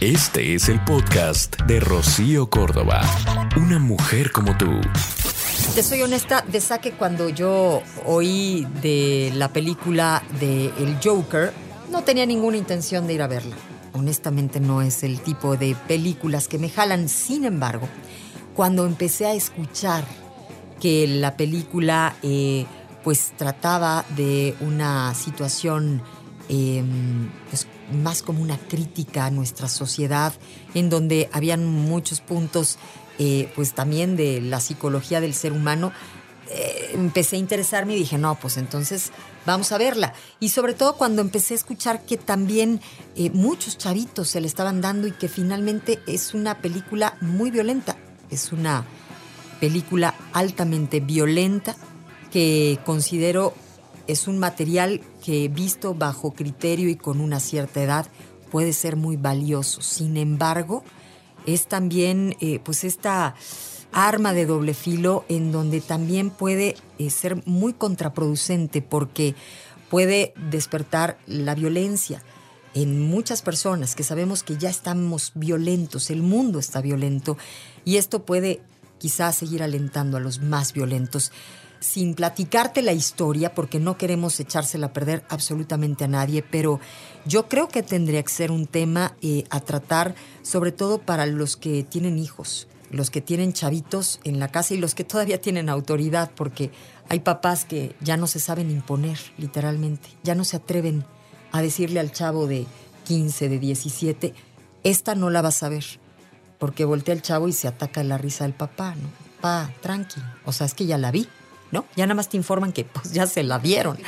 Este es el podcast de Rocío Córdoba. Una mujer como tú. Te soy honesta, de saque cuando yo oí de la película de El Joker, no tenía ninguna intención de ir a verla. Honestamente no es el tipo de películas que me jalan. Sin embargo, cuando empecé a escuchar que la película eh, pues trataba de una situación pues, más como una crítica a nuestra sociedad, en donde habían muchos puntos eh, pues también de la psicología del ser humano, eh, empecé a interesarme y dije, no, pues entonces vamos a verla. Y sobre todo cuando empecé a escuchar que también eh, muchos chavitos se le estaban dando y que finalmente es una película muy violenta. Es una película altamente violenta que considero es un material que visto bajo criterio y con una cierta edad puede ser muy valioso. Sin embargo, es también eh, pues esta arma de doble filo en donde también puede eh, ser muy contraproducente porque puede despertar la violencia en muchas personas que sabemos que ya estamos violentos, el mundo está violento y esto puede quizás seguir alentando a los más violentos. Sin platicarte la historia, porque no queremos echársela a perder absolutamente a nadie, pero yo creo que tendría que ser un tema eh, a tratar, sobre todo para los que tienen hijos, los que tienen chavitos en la casa y los que todavía tienen autoridad, porque hay papás que ya no se saben imponer, literalmente, ya no se atreven a decirle al chavo de 15, de 17, esta no la vas a ver porque voltea el chavo y se ataca la risa del papá, ¿no? Pa, tranqui. O sea, es que ya la vi, ¿no? Ya nada más te informan que pues ya se la vieron.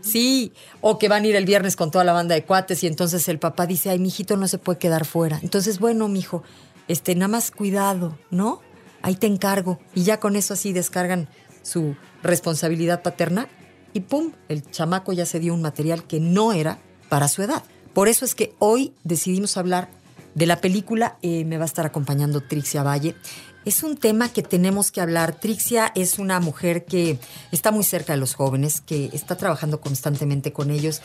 Sí, o que van a ir el viernes con toda la banda de cuates y entonces el papá dice, ay, mijito no se puede quedar fuera. Entonces, bueno, mijo, este, nada más cuidado, ¿no? Ahí te encargo. Y ya con eso así descargan su responsabilidad paterna y pum, el chamaco ya se dio un material que no era para su edad. Por eso es que hoy decidimos hablar de la película eh, me va a estar acompañando Trixia Valle. Es un tema que tenemos que hablar. Trixia es una mujer que está muy cerca de los jóvenes, que está trabajando constantemente con ellos.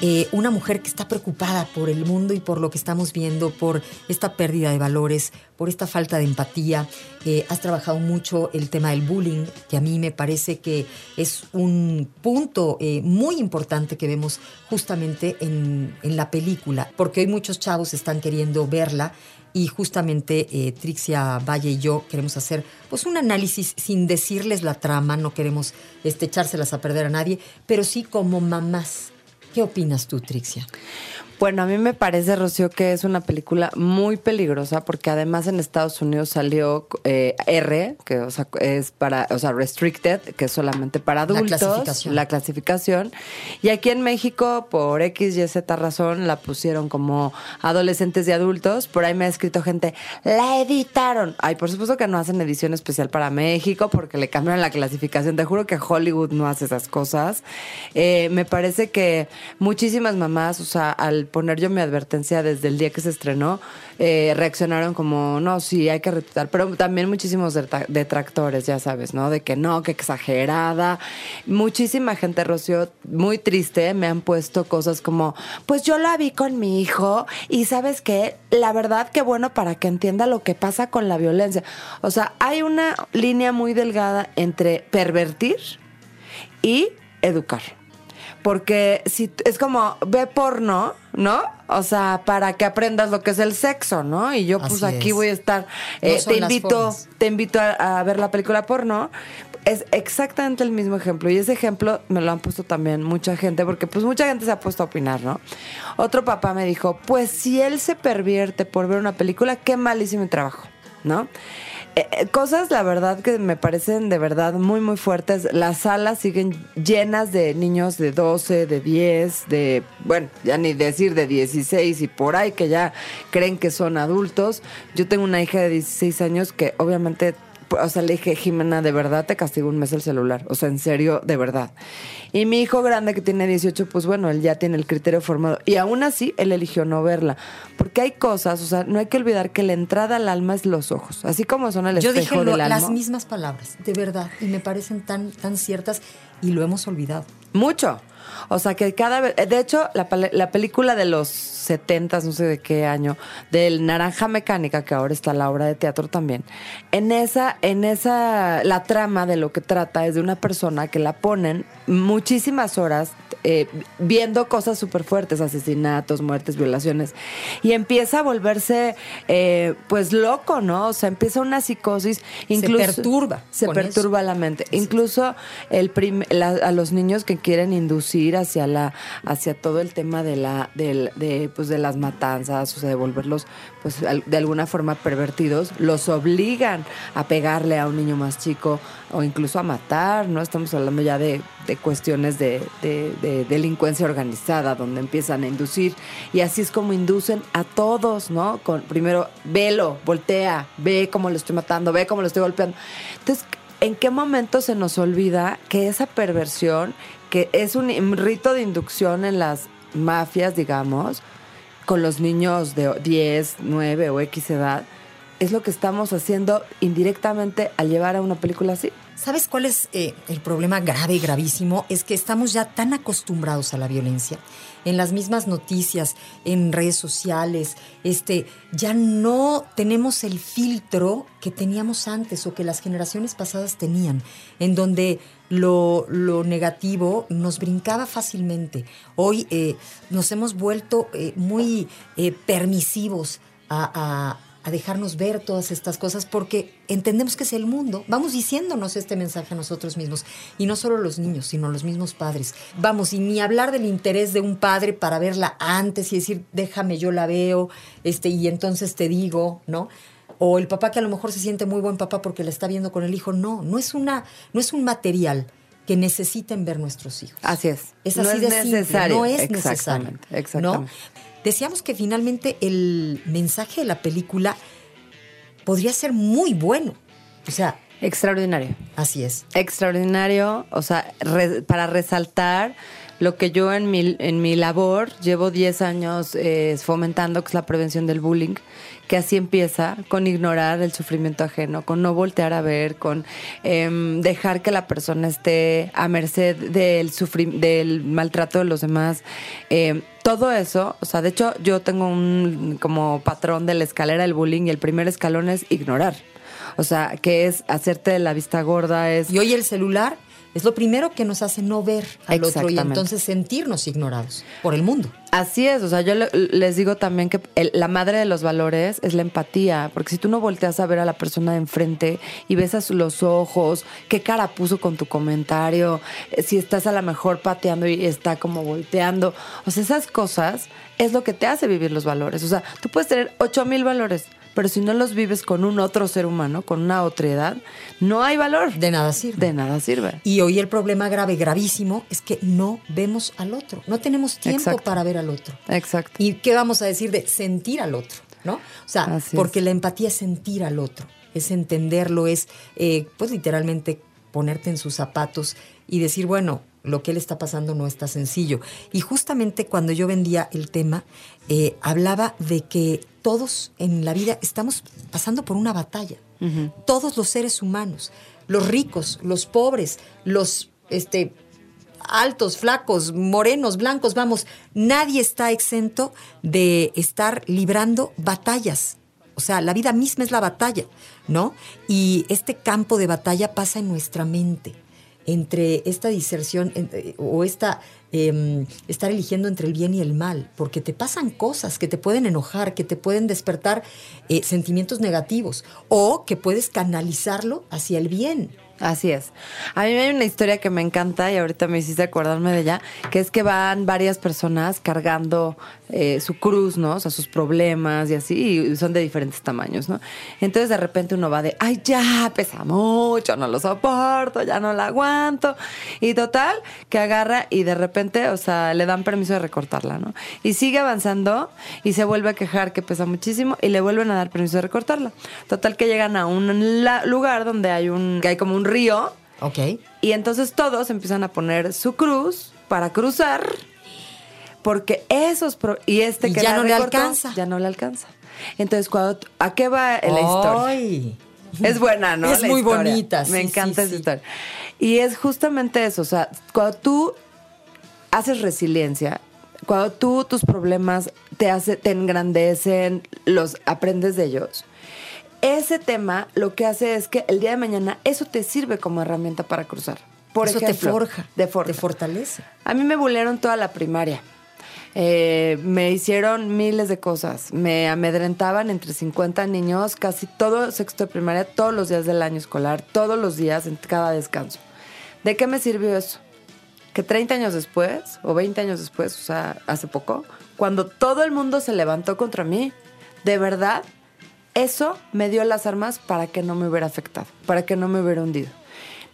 Eh, una mujer que está preocupada por el mundo y por lo que estamos viendo, por esta pérdida de valores, por esta falta de empatía. Eh, has trabajado mucho el tema del bullying, que a mí me parece que es un punto eh, muy importante que vemos justamente en, en, la película, porque hoy muchos chavos están queriendo verla y justamente eh, Trixia Valle y yo queremos hacer pues un análisis sin decirles la trama, no queremos este, echárselas a perder a nadie, pero sí como mamás. ¿Qué opinas tú, Trixia? Bueno, a mí me parece, Rocío, que es una película muy peligrosa porque además en Estados Unidos salió eh, R, que o sea, es para, o sea, restricted, que es solamente para adultos. La clasificación. La clasificación. Y aquí en México, por X y Z razón, la pusieron como adolescentes y adultos. Por ahí me ha escrito gente, la editaron. Ay, por supuesto que no hacen edición especial para México porque le cambiaron la clasificación. Te juro que Hollywood no hace esas cosas. Eh, me parece que muchísimas mamás, o sea, al poner yo mi advertencia desde el día que se estrenó, eh, reaccionaron como, no, sí, hay que retuitar. Pero también muchísimos detractores, ya sabes, ¿no? De que no, que exagerada. Muchísima gente, Rocío, muy triste, me han puesto cosas como, pues yo la vi con mi hijo y sabes qué, la verdad que bueno para que entienda lo que pasa con la violencia. O sea, hay una línea muy delgada entre pervertir y educar porque si es como ve porno, ¿no? O sea, para que aprendas lo que es el sexo, ¿no? Y yo pues aquí voy a estar, eh, te invito, te invito a, ver la película porno. Es exactamente el mismo ejemplo y ese ejemplo me lo han puesto también mucha gente porque pues mucha gente se ha puesto a opinar, ¿no? Otro papá me dijo, pues si él se pervierte por ver una película, qué malísimo trabajo, ¿no? Eh, eh, cosas, la verdad, que me parecen de verdad muy, muy fuertes. Las salas siguen llenas de niños de 12, de 10, de, bueno, ya ni decir de 16 y por ahí que ya creen que son adultos. Yo tengo una hija de 16 años que obviamente o sea, le dije, Jimena, de verdad te castigo un mes el celular. O sea, en serio, de verdad. Y mi hijo grande que tiene 18, pues bueno, él ya tiene el criterio formado. Y aún así, él eligió no verla. Porque hay cosas, o sea, no hay que olvidar que la entrada al alma es los ojos. Así como son el Yo espejo dije del alma. las mismas palabras, de verdad. Y me parecen tan, tan ciertas y lo hemos olvidado. Mucho. O sea, que cada vez. De hecho, la, la película de los 70, no sé de qué año, del Naranja Mecánica, que ahora está la obra de teatro también. En esa, en esa, la trama de lo que trata es de una persona que la ponen muchísimas horas eh, viendo cosas súper fuertes, asesinatos, muertes, violaciones, y empieza a volverse, eh, pues, loco, ¿no? O sea, empieza una psicosis. Incluso, se perturba. Se perturba la mente. Incluso el a los niños que quieren inducir hacia la hacia todo el tema de la del, de pues de las matanzas, o sea, de volverlos pues de alguna forma pervertidos, los obligan a pegarle a un niño más chico o incluso a matar, ¿no? Estamos hablando ya de, cuestiones de, de, delincuencia organizada, donde empiezan a inducir y así es como inducen a todos, ¿no? Con, primero, velo, voltea, ve cómo lo estoy matando, ve cómo lo estoy golpeando. Entonces, ¿en qué momento se nos olvida que esa perversión, que es un rito de inducción en las mafias, digamos, con los niños de 10, 9 o X edad, es lo que estamos haciendo indirectamente al llevar a una película así. ¿Sabes cuál es eh, el problema grave, gravísimo? Es que estamos ya tan acostumbrados a la violencia. En las mismas noticias, en redes sociales, este, ya no tenemos el filtro que teníamos antes o que las generaciones pasadas tenían, en donde lo, negativo nos brincaba fácilmente. Hoy eh, nos hemos vuelto eh, muy permisivos a a dejarnos ver todas estas cosas porque entendemos que es el mundo. Vamos diciéndonos este mensaje a nosotros mismos. Y no solo los niños, sino los mismos padres. Vamos, y ni hablar del interés de un padre para verla antes y decir, déjame, yo la veo, este, y entonces te digo, ¿no? O el papá que a lo mejor se siente muy buen papá porque la está viendo con el hijo. No, no es, una, no es un material que necesiten ver nuestros hijos. Así es. Es así de necesario. No es necesario. Exactamente. Decíamos que finalmente el mensaje de la película podría ser muy bueno. O sea. Extraordinario. Así es. Extraordinario. O sea, para resaltar lo que yo en mi, en mi labor llevo 10 años eh, fomentando, que es la prevención del bullying, que así empieza, con ignorar el sufrimiento ajeno, con no voltear a ver, con em, dejar que la persona esté a merced del, del maltrato de los demás. Em, todo eso, o sea, de hecho yo tengo un como patrón de la escalera del bullying y el primer escalón es ignorar. O sea, que es hacerte la vista gorda, es... Y hoy el celular es lo primero que nos hace no ver al otro y entonces sentirnos ignorados por el mundo. Así es, o sea, yo les digo también que la madre de los valores es la empatía, porque si tú no volteas a ver a la persona de enfrente y ves los ojos, qué cara puso con tu comentario, eh, si estás a lo mejor pateando y está como volteando, o sea, esas cosas es lo que te hace vivir los valores. O sea, tú puedes tener ocho mil valores, pero si no los vives con un otro ser humano, con una otra edad, no hay valor. De nada sirve. De nada sirve. Y hoy el problema grave, gravísimo, es que no vemos al otro. No tenemos tiempo para ver al otro. Exacto. ¿Y qué vamos a decir de sentir al otro? ¿No? O sea, porque la empatía es sentir al otro, es entenderlo, es, eh, pues literalmente ponerte en sus zapatos y decir, bueno, lo que él está pasando no está sencillo. Y justamente cuando yo vendía el tema, eh, hablaba de que todos en la vida estamos pasando por una batalla. Todos los seres humanos, los ricos, los pobres, los este, altos, flacos, morenos, blancos, vamos, nadie está exento de estar librando batallas. O sea, la vida misma es la batalla, ¿no? Y este campo de batalla pasa en nuestra mente entre esta diserción eh, o esta em, estar eligiendo entre el bien y el mal, porque te pasan cosas que te pueden enojar, que te pueden despertar eh, sentimientos negativos, o que puedes canalizarlo hacia el bien. Así es. A mí hay una historia que me encanta y ahorita me hiciste acordarme de ella, que es que van varias personas cargando eh, su cruz, ¿no? O sea, sus problemas y así, y son de diferentes tamaños, ¿no? Entonces de repente uno va de, ay, ya, pesa mucho, no lo soporto, ya no lo aguanto. Y total, que agarra y de repente, o sea, le dan permiso de recortarla, ¿no? Y sigue avanzando y se vuelve a quejar que pesa muchísimo y le vuelven a dar permiso de recortarla. Total que llegan a un lugar donde hay un, que hay como un río. Ok. Y entonces todos empiezan a poner su cruz para cruzar. Porque esos. y este que ya no le alcanza. Ya no le alcanza. Entonces, cuando, ¿a qué va la historia? Es buena, ¿no? Es muy bonita. Me encanta esa historia. Y es justamente eso. O sea, cuando tú haces resiliencia, cuando tú tus problemas te, hace, te engrandecen, los aprendes de ellos, ese tema lo que hace es que el día de mañana eso te sirve como herramienta para cruzar. Por eso ejemplo, te forja, te forja. te fortalece. A mí me bulearon toda la primaria. Eh, me hicieron miles de cosas. Me amedrentaban entre 50 niños, casi todo sexto de primaria, todos los días del año escolar, todos los días, en cada descanso. ¿De qué me sirvió eso? Que 30 años después, o 20 años después, o sea, hace poco, cuando todo el mundo se levantó contra mí, de verdad, eso me dio las armas para que no me hubiera afectado, para que no me hubiera hundido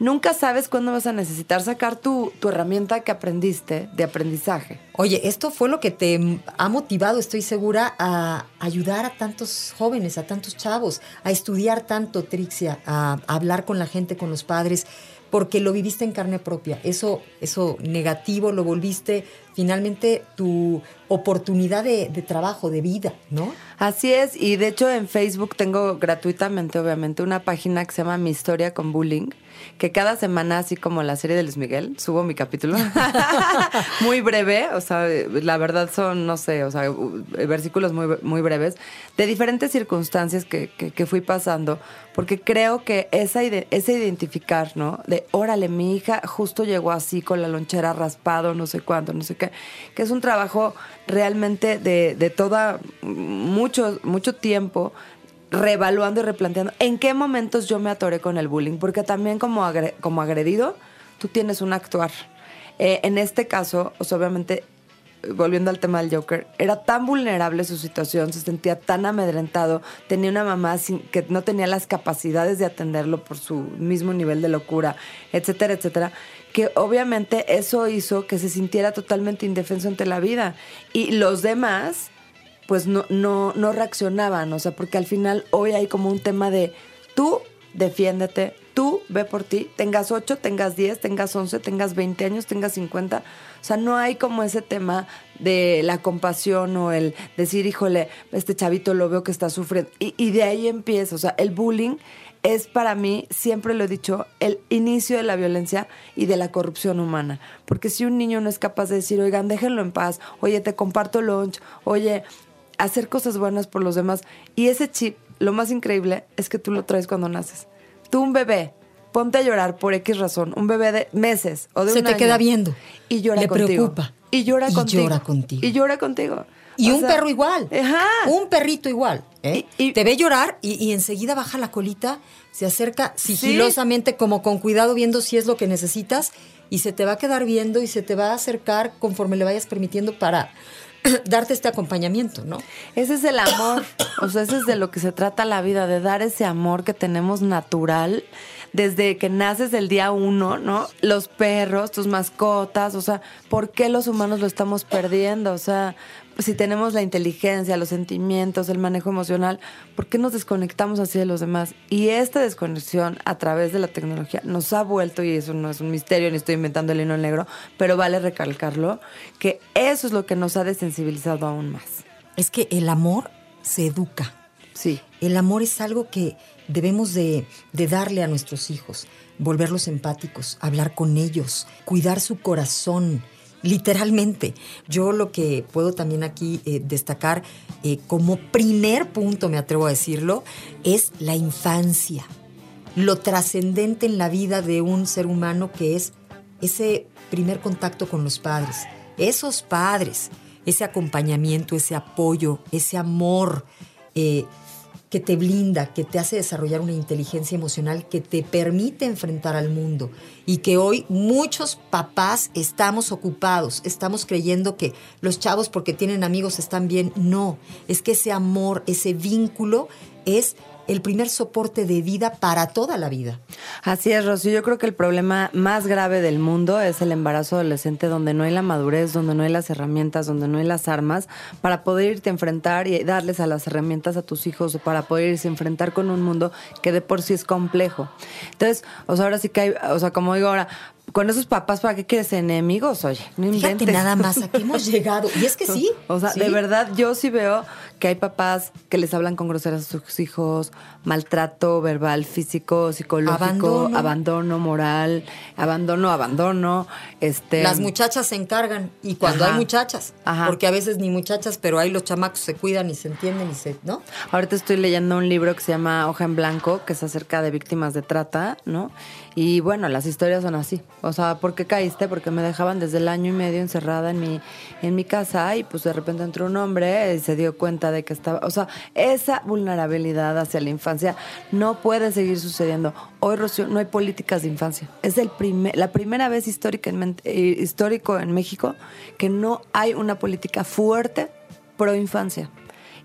nunca sabes cuándo vas a necesitar sacar tu, tu, herramienta que aprendiste de aprendizaje. Oye, esto fue lo que te ha motivado, estoy segura, a ayudar a tantos jóvenes, a tantos chavos, a estudiar tanto, Trixia, a, hablar con la gente, con los padres, porque lo viviste en carne propia. Eso, eso negativo lo volviste finalmente tu oportunidad de, de, trabajo, de vida, ¿no? Así es, y de hecho en Facebook tengo gratuitamente, obviamente, una página que se llama Mi Historia con Bullying que cada semana, así como la serie de Luis Miguel, subo mi capítulo. muy breve, o sea, la verdad son, no sé, o sea, versículos muy, muy breves, de diferentes circunstancias que, que, fui pasando, porque creo que esa, ese identificar, ¿no? De, órale, mi hija justo llegó así con la lonchera raspado, no sé cuánto, no sé qué, que es un trabajo realmente de, de toda, mucho, mucho tiempo reevaluando y replanteando en qué momentos yo me atoré con el bullying, porque también como, como agredido, tú tienes un actuar. Eh, en este caso, obviamente, volviendo al tema del Joker, era tan vulnerable su situación, se sentía tan amedrentado, tenía una mamá sin, que no tenía las capacidades de atenderlo por su mismo nivel de locura, etcétera, etcétera, que obviamente eso hizo que se sintiera totalmente indefenso ante la vida. Y los demás pues no, no, no reaccionaban, o sea, porque al final hoy hay como un tema de tú defiéndete, tú ve por ti, tengas 8, tengas 10, tengas 11, tengas 20 años, tengas 50, o sea, no hay como ese tema de la compasión o el decir, híjole, este chavito lo veo que está sufriendo, y, y de ahí empieza, o sea, el bullying es para mí, siempre lo he dicho, el inicio de la violencia y de la corrupción humana. Porque si un niño no es capaz de decir, oigan, déjenlo en paz, oye, te comparto lunch, oye, hacer cosas buenas por los demás. Y ese chip, lo más increíble es que tú lo traes cuando naces. Tú, un bebé, ponte a llorar por X razón, un bebé de meses o de Se te queda viendo. Y llora Le contigo. preocupa. Y llora Y contigo. llora contigo. Y llora contigo. Y O un sea, perro igual. Ajá. Un perrito igual. ¿eh? Y- y- Te ve llorar y, y enseguida baja la colita, se acerca sigilosamente, como con cuidado, viendo si es lo que necesitas, y se te va a quedar viendo y se te va a acercar conforme le vayas permitiendo para darte este acompañamiento, ¿no? Ese es el amor, o sea, ese es de lo que se trata la vida, de dar ese amor que tenemos natural desde que naces el día uno, ¿no? Los perros, tus mascotas, o sea, ¿por qué los humanos lo estamos perdiendo? O sea, si tenemos la inteligencia, los sentimientos, el manejo emocional, ¿por qué nos desconectamos así de los demás? Y esta desconexión a través de la tecnología nos ha vuelto, y eso no es un misterio, ni estoy inventando el hilo negro, pero vale recalcarlo, que eso es lo que nos ha desensibilizado aún más. Es que el amor se educa. Sí. El amor es algo que debemos de, de darle a nuestros hijos, volverlos empáticos, hablar con ellos, cuidar su corazón, literalmente. Yo lo que puedo también aquí eh, destacar eh, como primer punto, me atrevo a decirlo, es la infancia, lo trascendente en la vida de un ser humano que es ese primer contacto con los padres, esos padres, ese acompañamiento, ese apoyo, ese amor. eh, que te blinda, que te hace desarrollar una inteligencia emocional que te permite enfrentar al mundo y que hoy muchos papás estamos ocupados, estamos creyendo que los chavos porque tienen amigos están bien. No, es que ese amor, ese vínculo es el primer soporte de vida para toda la vida. Así es, Rosy. Yo creo que el problema más grave del mundo es el embarazo adolescente, donde no hay la madurez, donde no hay las herramientas, donde no hay las armas para poder irte a enfrentar y darles a las herramientas a tus hijos o para poder irse a enfrentar con un mundo que de por sí es complejo. Entonces, o sea, ahora sí que hay, o sea, como digo ahora, con esos papás, ¿para qué quieres enemigos? Oye, no Fíjate nada más a qué hemos llegado. Y es que sí. O sea, de verdad, yo sí veo que hay papás que les hablan con groseras a sus hijos, maltrato verbal, físico, psicológico, abandono, moral, abandono, abandono. Este... Las muchachas se encargan, y cuando hay muchachas, porque a veces ni muchachas, pero ahí los chamacos se cuidan y se entienden y se, ¿no? Ahorita estoy leyendo un libro que se llama Hoja en Blanco, que es acerca de víctimas de trata, ¿no? Y bueno, las historias son así. O sea, ¿por qué caíste? Porque me dejaban desde el año y medio encerrada en mi, en mi casa y pues de repente entró un hombre y se dio cuenta de que estaba... O sea, esa vulnerabilidad hacia la infancia no puede seguir sucediendo. Hoy, Rocío, no hay políticas de infancia. Es el primer, la primera vez históricamente, eh, histórico en México que no hay una política fuerte pro infancia.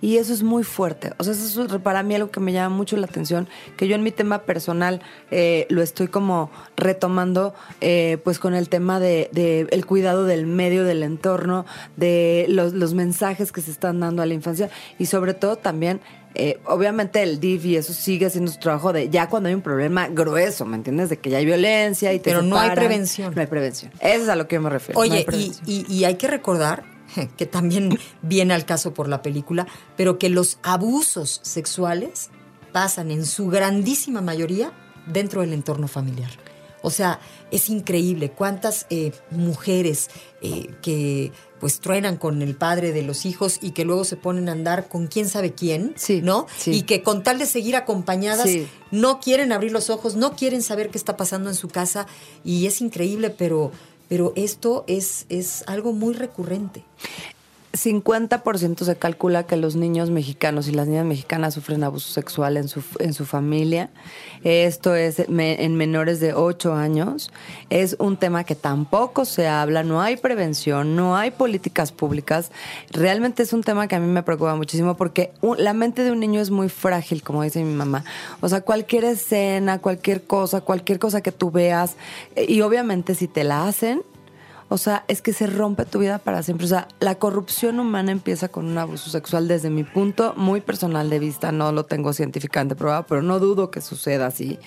Y eso es muy fuerte. O sea, eso es para mí algo que me llama mucho la atención, que yo en mi tema personal eh, lo estoy como retomando, eh, pues con el tema de, el cuidado del medio, del entorno, de los, los mensajes que se están dando a la infancia y sobre todo también eh, obviamente el DIF y eso sigue siendo su trabajo de ya cuando hay un problema grueso, ¿me entiendes? De que ya hay violencia y te Pero no hay prevención. No hay prevención. Eso es a lo que yo me refiero. Oye, y, y, hay que recordar que también viene al caso por la película, pero que los abusos sexuales pasan en su grandísima mayoría dentro del entorno familiar. O sea, es increíble cuántas eh, mujeres eh, que pues truenan con el padre de los hijos y que luego se ponen a andar con quién sabe quién, ¿no? Y que con tal de seguir acompañadas no quieren abrir los ojos, no quieren saber qué está pasando en su casa y es increíble, pero pero esto es, es algo muy recurrente. 50% se calcula que los niños mexicanos y las niñas mexicanas sufren abuso sexual en su, en su familia. Esto es en menores de 8 años. Es un tema que tampoco se habla, no hay prevención, no hay políticas públicas. Realmente es un tema que a mí me preocupa muchísimo porque la mente de un niño es muy frágil, como dice mi mamá. O sea, cualquier escena, cualquier cosa, cualquier cosa que tú veas, eh, y obviamente si te la hacen, o sea, es que se rompe tu vida para siempre. O sea, la corrupción humana empieza con un abuso sexual desde mi punto muy personal de vista. No lo tengo científicamente probado, pero no dudo que suceda así.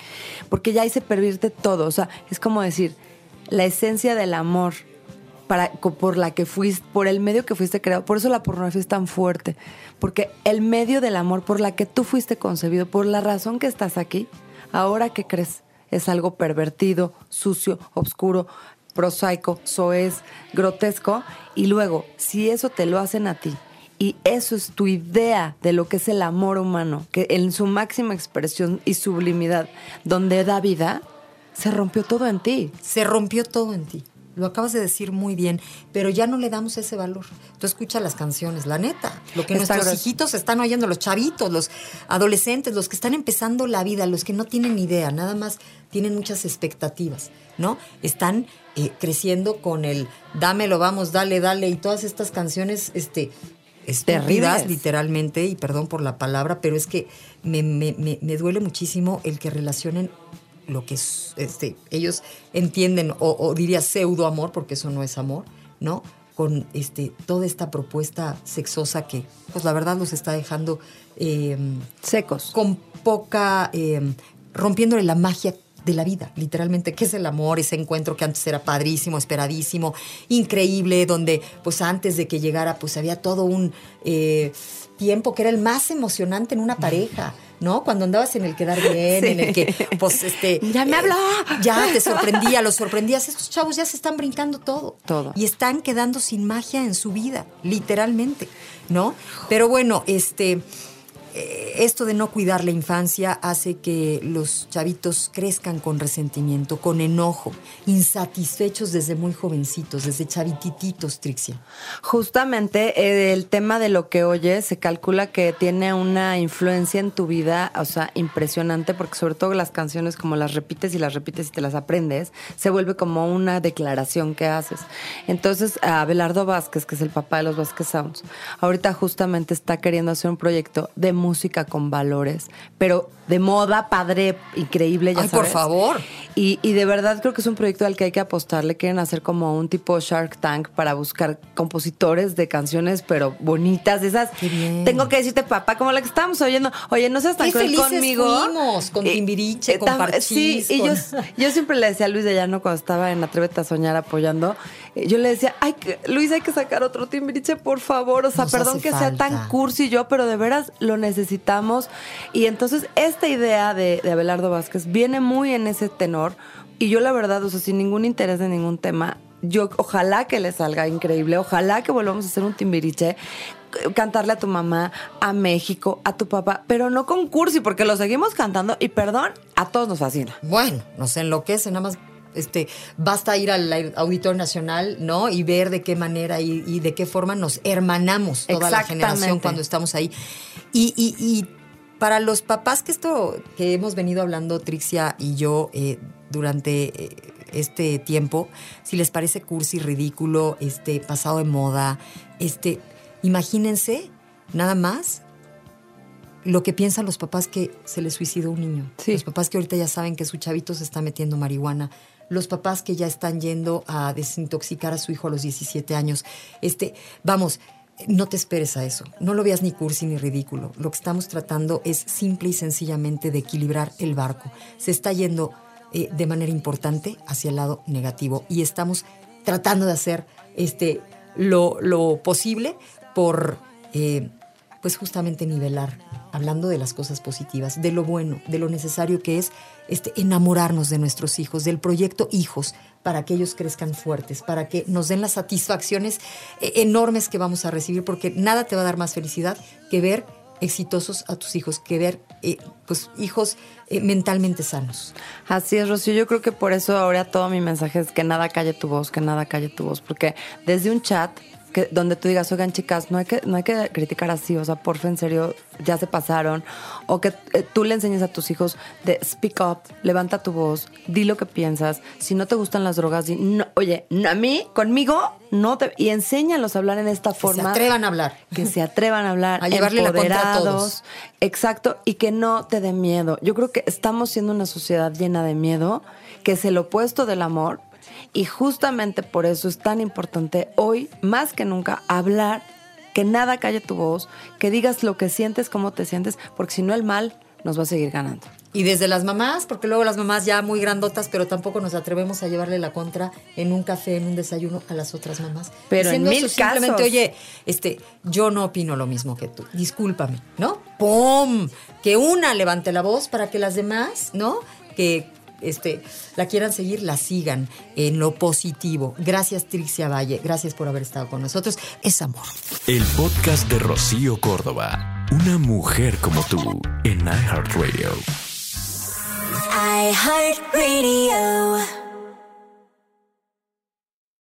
Porque ya ahí se pervierte todo. O sea, es como decir, la esencia del amor para, por la que fuiste, por el medio que fuiste creado. Por eso la pornografía es tan fuerte. Porque el medio del amor por la que tú fuiste concebido, por la razón que estás aquí, ahora que crees, es algo pervertido, sucio, oscuro, prosaico, soez, grotesco, y luego, si eso te lo hacen a ti, y eso es tu idea de lo que es el amor humano, que en su máxima expresión y sublimidad, donde da vida, se rompió todo en ti. Se rompió todo en ti. Lo acabas de decir muy bien, pero ya no le damos ese valor. Tú escuchas las canciones, la neta, lo que nuestros hijitos están oyendo, los chavitos, los adolescentes, los que están empezando la vida, los que no tienen idea, nada más tienen muchas expectativas, ¿no? Están eh, creciendo con el dámelo, vamos, dale, dale, y todas estas canciones, este, estúpidas, literalmente, y perdón por la palabra, pero es que me, me, me, duele muchísimo el que relacionen lo que este, ellos entienden, o, diría pseudo amor, porque eso no es amor, ¿no? Con este, toda esta propuesta sexosa que, pues la verdad, los está dejando em, secos. Con poca, eh, rompiéndole la magia de la vida, literalmente, que es el amor, ese encuentro que antes era padrísimo, esperadísimo, increíble, donde pues antes de que llegara pues había todo un eh, tiempo que era el más emocionante en una pareja. ¿No? Cuando andabas en el quedar bien, en el que, pues, este. Ya me habló. ya te sorprendía, los sorprendías. Estos chavos ya se están brincando todo. Todo. Y están quedando sin magia en su vida, literalmente, ¿no? Pero bueno, este. Eh, esto de no cuidar la infancia hace que los chavitos crezcan con resentimiento, con enojo, insatisfechos desde muy jovencitos, desde chavitititos, Trixia. Justamente eh, el tema de lo que oyes se calcula que tiene una influencia en tu vida, o sea, impresionante, porque sobre todo las canciones como las repites y las repites y te las aprendes, se vuelve como una declaración que haces. Entonces, Abelardo Vázquez, que es el papá de los Vázquez Sounds, ahorita justamente está queriendo hacer un proyecto de música con valores, pero de moda, padre, increíble, ya Ay, sabes. por favor. Y, y de verdad creo que es un proyecto al que hay que apostarle. Quieren hacer como un tipo Shark Tank para buscar compositores de canciones, pero bonitas, esas. Qué bien. Tengo que decirte, papá, como la que estábamos oyendo, oye, no seas tan Qué cruel felices conmigo. fuimos, con Eh, Timbiriche, con tam- Parchís, Sí, y con- yo, yo siempre le decía a Luis de Llano cuando estaba en Atrévete a Soñar apoyando, eh, yo le decía, ay, Luis, hay que sacar otro Timbiriche, por favor. O sea, Nos perdón que sea tan cursi yo, pero de veras lo necesitamos. Y entonces esta idea de, de Abelardo Vázquez viene muy en ese tenor. Y yo la verdad, o sea, sin ningún interés de ningún tema, yo ojalá que le salga increíble, ojalá que volvamos a hacer un timbiriche, c- cantarle a tu mamá, a México, a tu papá, pero no con cursi, porque lo seguimos cantando y perdón, a todos nos fascina. Bueno, nos enloquece, nada más. Este, basta ir al Auditorio Nacional, ¿no? Y ver de qué manera y, y de qué forma nos hermanamos toda la generación cuando estamos ahí. Y, y- y para los papás que esto que hemos venido hablando, Trixia y yo, eh, durante eh, este tiempo, si les parece cursi, ridículo, este, pasado de moda, este, imagínense nada más lo que piensan los papás que se les suicidó un niño. Sí. Los papás que ahorita ya saben que su chavito se está metiendo marihuana. Los papás que ya están yendo a desintoxicar a su hijo a los 17 años. Este, vamos, no te esperes a eso. No lo veas ni cursi ni ridículo. Lo que estamos tratando es simple y sencillamente de equilibrar el barco. Se está yendo eh, de manera importante hacia el lado negativo y estamos tratando de hacer este, lo, lo posible por eh, pues justamente nivelar, hablando de las cosas positivas, de lo bueno, de lo necesario que es este, enamorarnos de nuestros hijos, del proyecto Hijos, para que ellos crezcan fuertes, para que nos den las satisfacciones eh, enormes que vamos a recibir, porque nada te va a dar más felicidad que ver exitosos a tus hijos, que ver eh, pues hijos eh, mentalmente sanos. Así es, Rocío. Yo creo que por eso ahora todo mi mensaje es que nada calle tu voz, que nada calle tu voz. Porque desde un chat que, donde tú digas, oigan, chicas, no hay, que, no hay que criticar así, o sea, porfa, en serio, ya se pasaron. O que eh, tú le enseñes a tus hijos de speak up, levanta tu voz, di lo que piensas. Si no te gustan las drogas, di, no, oye, no, a mí, conmigo, no te. Y enséñalos a hablar en esta Que forma. se atrevan a hablar. Que se atrevan a hablar. A llevarle la contra a todos. Exacto, y que no te dé miedo. Yo creo que estamos siendo una sociedad llena de miedo, que es el opuesto del amor, y justamente por eso es tan importante hoy, más que nunca, hablar, que nada calle tu voz, que digas lo que sientes, cómo te sientes, porque si no el mal nos va a seguir ganando. Y desde las mamás, porque luego las mamás ya muy grandotas, pero tampoco nos atrevemos a llevarle la contra en un café, en un desayuno a las otras mamás. Pero en mil eso, simplemente, casos. oye, este, yo no opino lo mismo que tú. Discúlpame, ¿no? ¡Pum! Que una levante la voz para que las demás, ¿no? Que este, la quieran seguir, la sigan en lo positivo. Gracias, Trixia Valle. Gracias por haber estado con nosotros. Es amor. El podcast de Rocío Córdoba. Una mujer como tú en iHeartRadio. iHeartRadio.